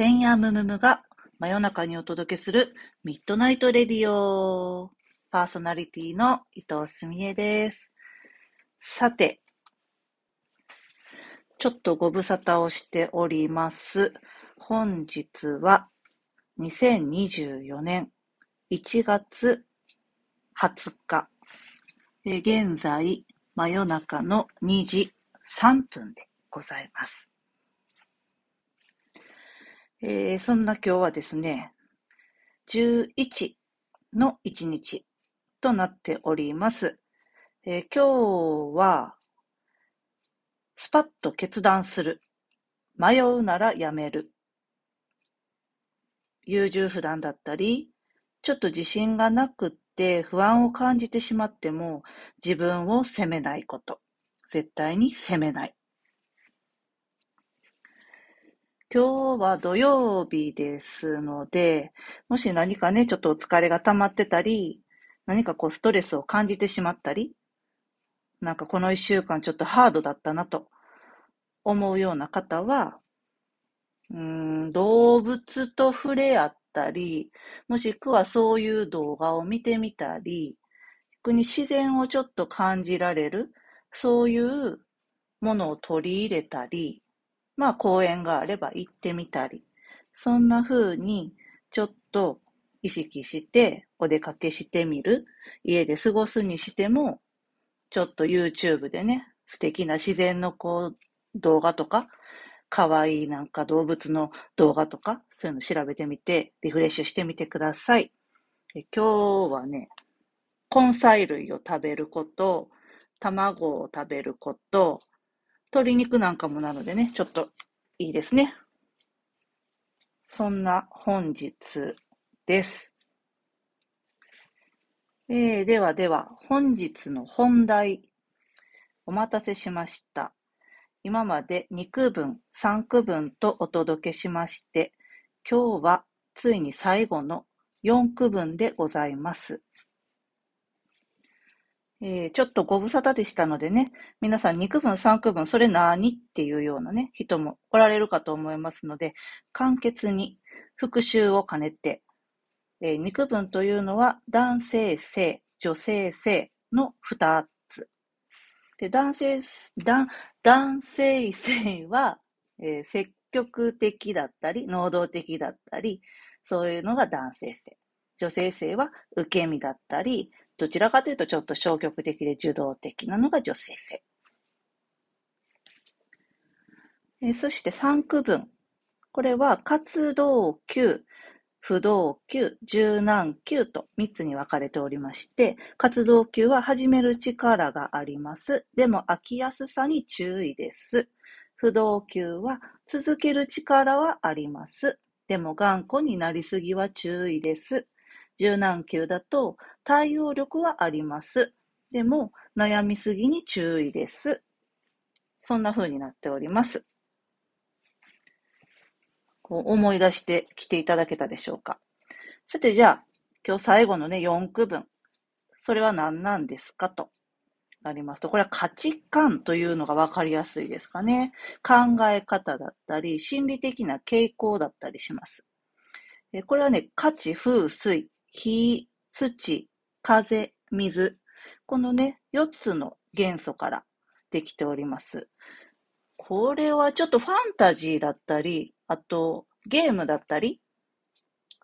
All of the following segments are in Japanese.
千夜ムムムが真夜中にお届けするミッドナイトレディオ。パーソナリティの伊藤すみえです。さて、ちょっとご無沙汰をしております。本日は2024年1月20日。現在、真夜中の2時3分でございます。えー、そんな今日はですね、11の1日となっております。えー、今日は、スパッと決断する。迷うならやめる。優柔不断だったり、ちょっと自信がなくって不安を感じてしまっても自分を責めないこと。絶対に責めない。今日は土曜日ですので、もし何かね、ちょっとお疲れが溜まってたり、何かこうストレスを感じてしまったり、なんかこの一週間ちょっとハードだったなと思うような方は、うん、動物と触れ合ったり、もしくはそういう動画を見てみたり、逆に自然をちょっと感じられる、そういうものを取り入れたり、まあ公園があれば行ってみたり、そんな風にちょっと意識してお出かけしてみる。家で過ごすにしても、ちょっと YouTube でね、素敵な自然のこう動画とか、かわいいなんか動物の動画とか、そういうの調べてみて、リフレッシュしてみてください。え今日はね、根菜類を食べること、卵を食べること、鶏肉なんかもなのでね、ちょっといいですね。そんな本日です。えー、ではでは、本日の本題。お待たせしました。今まで2区分、3区分とお届けしまして、今日はついに最後の4区分でございます。えー、ちょっとご無沙汰でしたのでね、皆さん2区分、3区分、それ何っていうようなね、人もおられるかと思いますので、簡潔に復習を兼ねて、えー、2区分というのは男性性、女性性の2つ。で、男性、男、性性は、えー、積極的だったり、能動的だったり、そういうのが男性性。女性性は受け身だったり、どちらかというとちょっと消極的で受動的なのが女性性。えそして3区分。これは活動級、不動級、柔軟級と3つに分かれておりまして、活動級は始める力があります。でも飽きやすさに注意です。不動級は続ける力はあります。でも頑固になりすぎは注意です。柔軟球だと対応力はあります。でも悩みすぎに注意です。そんな風になっております。こう思い出してきていただけたでしょうか。さてじゃあ、今日最後のね、4区分。それは何なんですかとなりますと、これは価値観というのがわかりやすいですかね。考え方だったり、心理的な傾向だったりします。これはね、価値、風、水、火、土、風、水。このね、4つの元素からできております。これはちょっとファンタジーだったり、あとゲームだったり、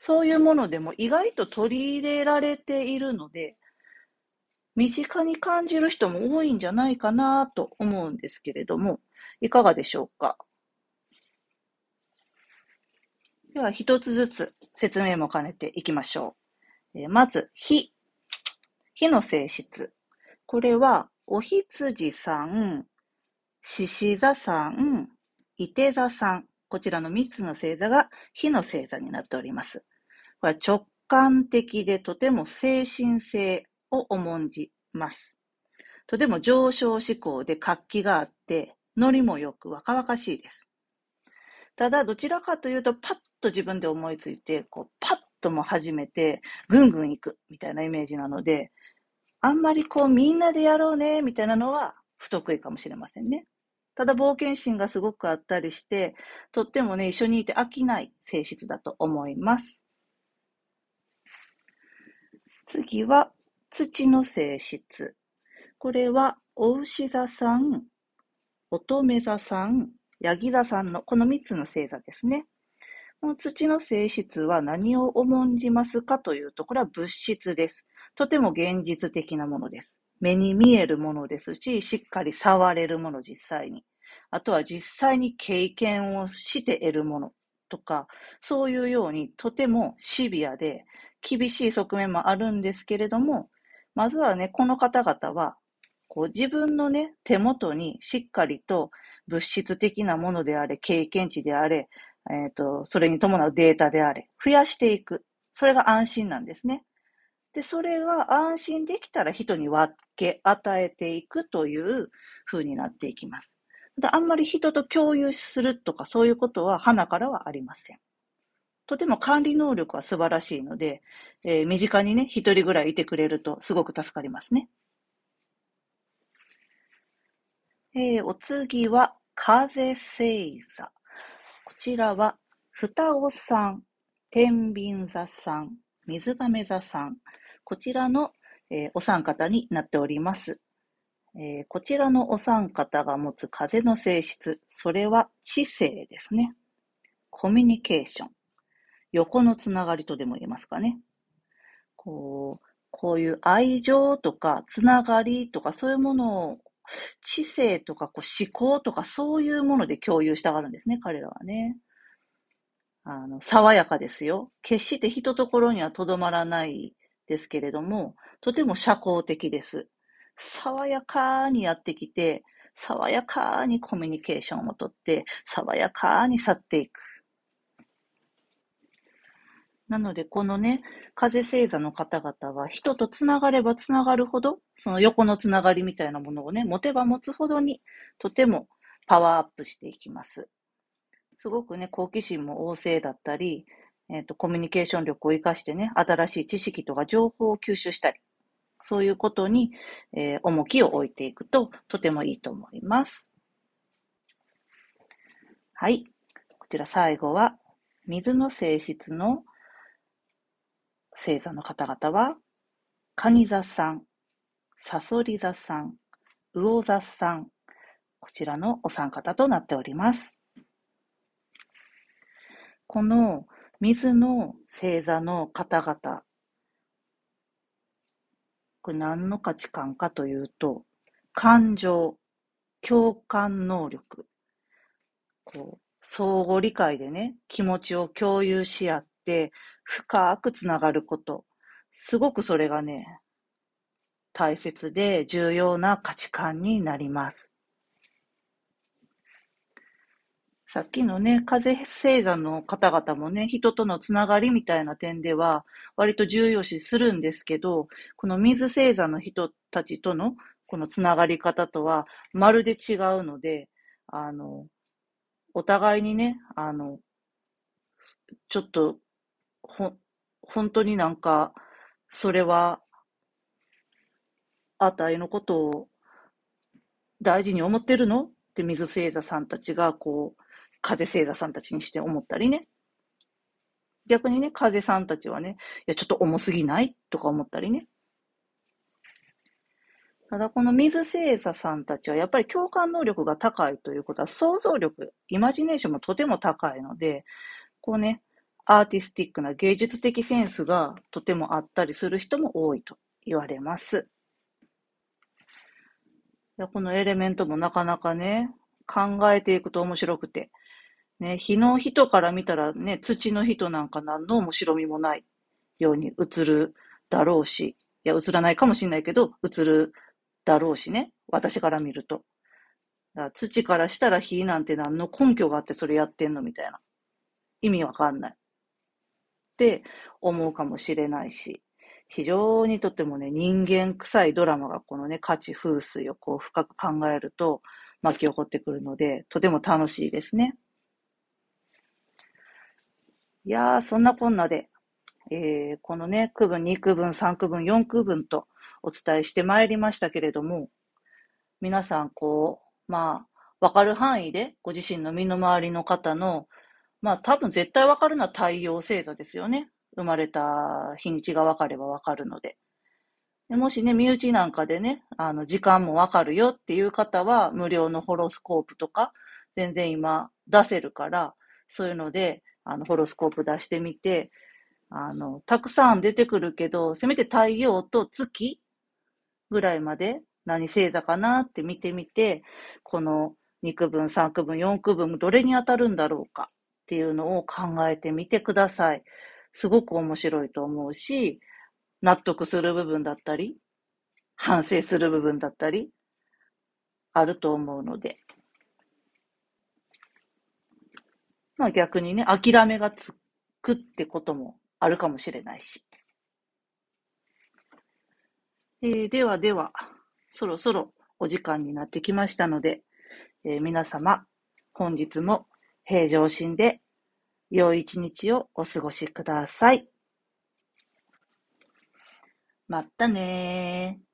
そういうものでも意外と取り入れられているので、身近に感じる人も多いんじゃないかなと思うんですけれども、いかがでしょうか？では一つずつ説明も兼ねていきましょう。えまず、火。火の性質。これは、おひつじさん、獅子座さん、いて座さん。こちらの3つの星座が火の星座になっております。これは直感的でとても精神性を重んじます。とても上昇志向で活気があって、ノリもよく若々しいです。ただ、どちらかというと、パッと自分で思いついて、こうパッとも始めて、ぐんぐん行くみたいなイメージなので、あんまりこうみんなでやろうねみたいなのは不得意かもしれませんね。ただ冒険心がすごくあったりして、とってもね、一緒にいて飽きない性質だと思います。次は、土の性質。これは、お牛座さん、乙女座さん、ヤギ座さんのこの3つの星座ですね。この土の性質は何を重んじますかというと、これは物質です。とても現実的なものです。目に見えるものですし、しっかり触れるもの、実際に。あとは実際に経験をして得るものとか、そういうようにとてもシビアで厳しい側面もあるんですけれども、まずはね、この方々は、こう自分のね、手元にしっかりと物質的なものであれ、経験値であれ、えっ、ー、と、それに伴うデータであれ、増やしていく。それが安心なんですね。で、それが安心できたら人に分け与えていくという風になっていきます。あんまり人と共有するとかそういうことは花からはありません。とても管理能力は素晴らしいので、えー、身近にね、一人ぐらいいてくれるとすごく助かりますね。えー、お次は、風星座。こちらは、双子さん、天秤座さん、水亀座さん、こちらの、えー、お三方になっております。えー、こちらのお三方が持つ風の性質、それは知性ですね。コミュニケーション。横のつながりとでも言えますかね。こう、こういう愛情とかつながりとかそういうものを知性とかこう思考とかそういうもので共有したがるんですね、彼らはね。あの、爽やかですよ。決して人ところにはとどまらないですけれども、とても社交的です。爽やかにやってきて、爽やかにコミュニケーションをとって、爽やかに去っていく。なので、このね、風星座の方々は、人とつながればつながるほど、その横のつながりみたいなものをね、持てば持つほどに、とてもパワーアップしていきます。すごくね、好奇心も旺盛だったり、えっ、ー、と、コミュニケーション力を活かしてね、新しい知識とか情報を吸収したり、そういうことに、えー、重きを置いていくと、とてもいいと思います。はい。こちら最後は、水の性質の星座の方々は、蟹座さん、サソリ座さん、魚座さん、こちらのお三方となっております。この水の星座の方々、これ何の価値観かというと、感情、共感能力、こう、相互理解でね、気持ちを共有し合っ、深くつながること。すごくそれがね、大切で重要な価値観になります。さっきのね、風星座の方々もね、人とのつながりみたいな点では、割と重要視するんですけど、この水星座の人たちとのこのつながり方とは、まるで違うので、あの、お互いにね、あの、ちょっと、ほ、本当になんか、それは、あたいのことを大事に思ってるの？って水星座さんたちがこう、風星座さんたちにして思ったりね。逆にね、風さんたちはね、いや、ちょっと重すぎない？とか思ったりね。ただこの水星座さんたちはやっぱり共感能力が高いということは想像力、イマジネーションもとても高いので、こうね、アーティスティックな芸術的センスがとてもあったりする人も多いと言われます。このエレメントもなかなかね、考えていくと面白くて、ね、火の人から見たらね、土の人なんか何の面白みもないように映るだろうし、いや、映らないかもしれないけど、映るだろうしね、私から見ると。だ土からしたら火なんて何の根拠があってそれやってんのみたいな。意味わかんない。って思うかもしれないし、非常にとってもね、人間臭いドラマがこのね、価値風水をこう深く考えると巻き起こってくるので、とても楽しいですね。いやー、そんなこんなで、えー、このね、区分、2区分、3区分、4区分とお伝えしてまいりましたけれども、皆さん、こう、まあ、わかる範囲で、ご自身の身の回りの方の、まあ多分絶対わかるのは太陽星座ですよね。生まれた日にちがわかればわかるので。でもしね、身内なんかでね、あの、時間もわかるよっていう方は、無料のホロスコープとか、全然今出せるから、そういうので、あの、ホロスコープ出してみて、あの、たくさん出てくるけど、せめて太陽と月ぐらいまで何星座かなって見てみて、この2区分、3区分、4区分、どれに当たるんだろうかっていうのを考えてみてください。すごく面白いと思うし、納得する部分だったり、反省する部分だったり、あると思うので。まあ逆にね、諦めがつくってこともあるかもしれないし。えー、ではでは、そろそろお時間になってきましたので、えー、皆様、本日も平常心で良い一日をお過ごしください。まったねー。